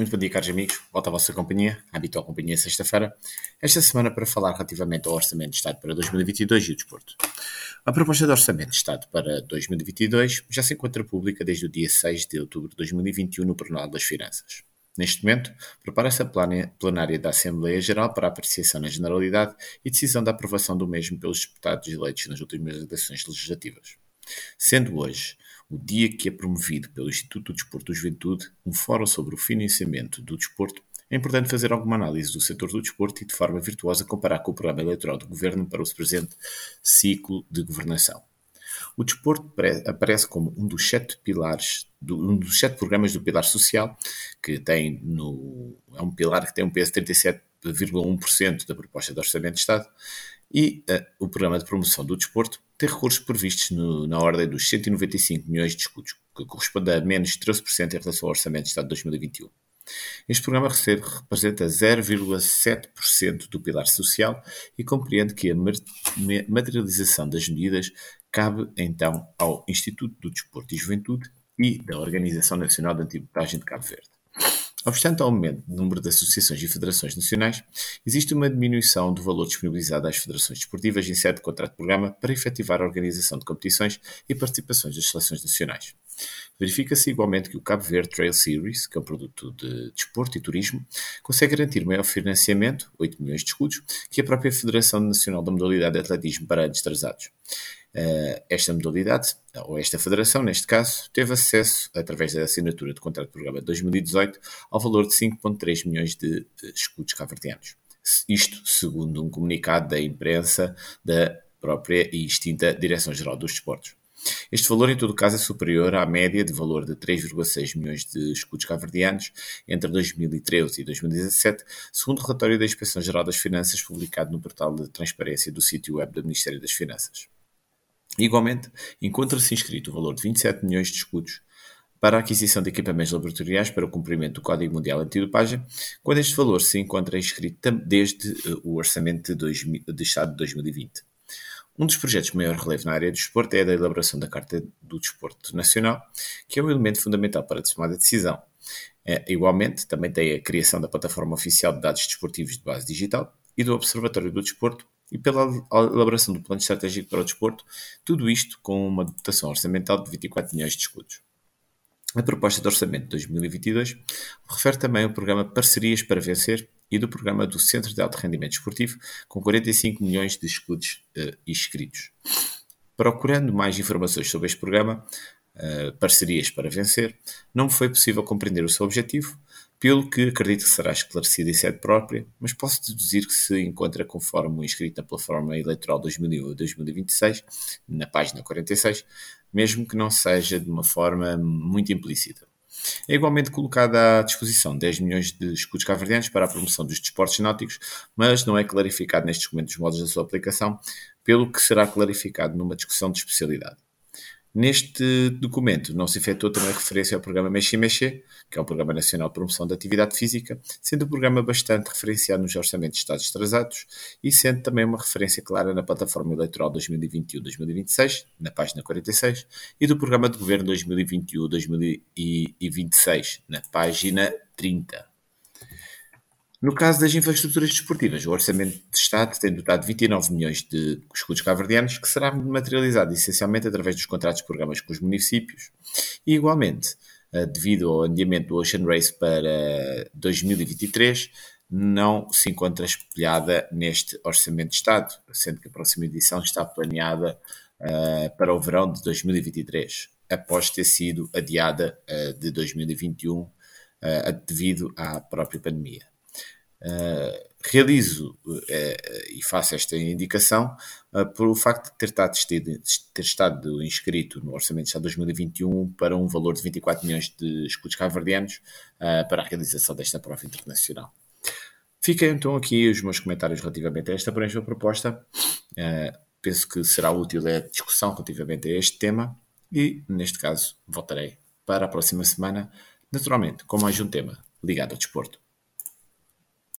Muito bom dia, caros amigos. Volta à vossa companhia, a habitual companhia sexta-feira, esta semana para falar relativamente ao Orçamento de Estado para 2022 e o desporto. A proposta de Orçamento de Estado para 2022 já se encontra pública desde o dia 6 de outubro de 2021 no Jornal das Finanças. Neste momento, prepara-se a plenária da Assembleia Geral para apreciação na Generalidade e decisão da aprovação do mesmo pelos deputados eleitos nas últimas eleições legislativas. Sendo hoje o dia que é promovido pelo Instituto do Desporto e Juventude um fórum sobre o financiamento do desporto, é importante fazer alguma análise do setor do desporto e, de forma virtuosa, comparar com o programa eleitoral do Governo para o presente ciclo de governação. O desporto aparece como um dos sete pilares, um dos sete programas do pilar social, que tem no, é um pilar que tem um peso de 37,1% da proposta de orçamento de Estado, e uh, o programa de promoção do desporto tem recursos previstos no, na ordem dos 195 milhões de escudos, que corresponde a menos 13% em relação ao Orçamento de Estado de 2021. Este programa representa 0,7% do pilar social e compreende que a materialização das medidas cabe então ao Instituto do Desporto e Juventude e da Organização Nacional de Antibotagem de Cabo Verde. Obstante o aumento do número de associações e federações nacionais, existe uma diminuição do valor disponibilizado às federações desportivas em sede de contrato de programa para efetivar a organização de competições e participações das seleções nacionais. Verifica-se igualmente que o Cabo Verde Trail Series, que é um produto de desporto e turismo, consegue garantir maior financiamento, 8 milhões de escudos, que a própria Federação Nacional da Modalidade de Atletismo para anos trazados. Uh, esta modalidade, ou esta federação, neste caso, teve acesso, através da assinatura do contrato de programa de 2018, ao valor de 5,3 milhões de escudos caverdianos. Isto segundo um comunicado da imprensa da própria e extinta Direção-Geral dos Desportos. Este valor, em todo caso, é superior à média de valor de 3,6 milhões de escudos caverdianos entre 2013 e 2017, segundo o relatório da Inspeção-Geral das Finanças publicado no portal de transparência do sítio web do Ministério das Finanças. Igualmente, encontra-se inscrito o valor de 27 milhões de escudos para a aquisição de equipamentos laboratoriais para o cumprimento do Código Mundial Antidopagem, quando este valor se encontra inscrito desde eh, o Orçamento de, 2000, de Estado de 2020. Um dos projetos de maior relevo na área do desporto é a da elaboração da Carta do Desporto Nacional, que é um elemento fundamental para a tomada de decisão. É, igualmente, também tem a criação da plataforma oficial de dados desportivos de base digital e do Observatório do Desporto, e pela elaboração do plano estratégico para o desporto, tudo isto com uma dotação orçamental de 24 milhões de escudos. A proposta de orçamento de 2022 refere também ao programa Parcerias para Vencer e do programa do Centro de Alto Rendimento Esportivo, com 45 milhões de escudos uh, inscritos. Procurando mais informações sobre este programa, uh, Parcerias para Vencer, não foi possível compreender o seu objetivo, pelo que acredito que será esclarecido em sede própria, mas posso deduzir que se encontra conforme o inscrito na plataforma eleitoral 2001-2026, na página 46, mesmo que não seja de uma forma muito implícita. É igualmente colocada à disposição 10 milhões de escudos caverdianos para a promoção dos desportos náuticos, mas não é clarificado nestes documentos os modos da sua aplicação, pelo que será clarificado numa discussão de especialidade. Neste documento não se efetuou também referência ao programa Mexe Mexe, que é um programa nacional de promoção da atividade física, sendo o programa bastante referenciado nos orçamentos de Estados atrasados e sendo também uma referência clara na plataforma eleitoral 2021-2026, na página 46, e do programa de governo 2021-2026, na página 30. No caso das infraestruturas desportivas, o Orçamento de Estado tem dotado 29 milhões de escudos caverdianos, que será materializado essencialmente através dos contratos de programas com os municípios. E, igualmente, eh, devido ao adiamento do Ocean Race para 2023, não se encontra espelhada neste Orçamento de Estado, sendo que a próxima edição está planeada uh, para o verão de 2023, após ter sido adiada uh, de 2021 uh, devido à própria pandemia. Uh, realizo uh, e faço esta indicação uh, por o facto de ter estado, ter estado, inscrito no Orçamento de Estado 2021 para um valor de 24 milhões de escudos caverdianos para a realização desta prova internacional. Fica então aqui os meus comentários relativamente a esta esta proposta. penso que será útil a discussão relativamente a este tema e, neste caso, voltarei para a próxima semana, naturalmente, com mais um tema ligado ao desporto.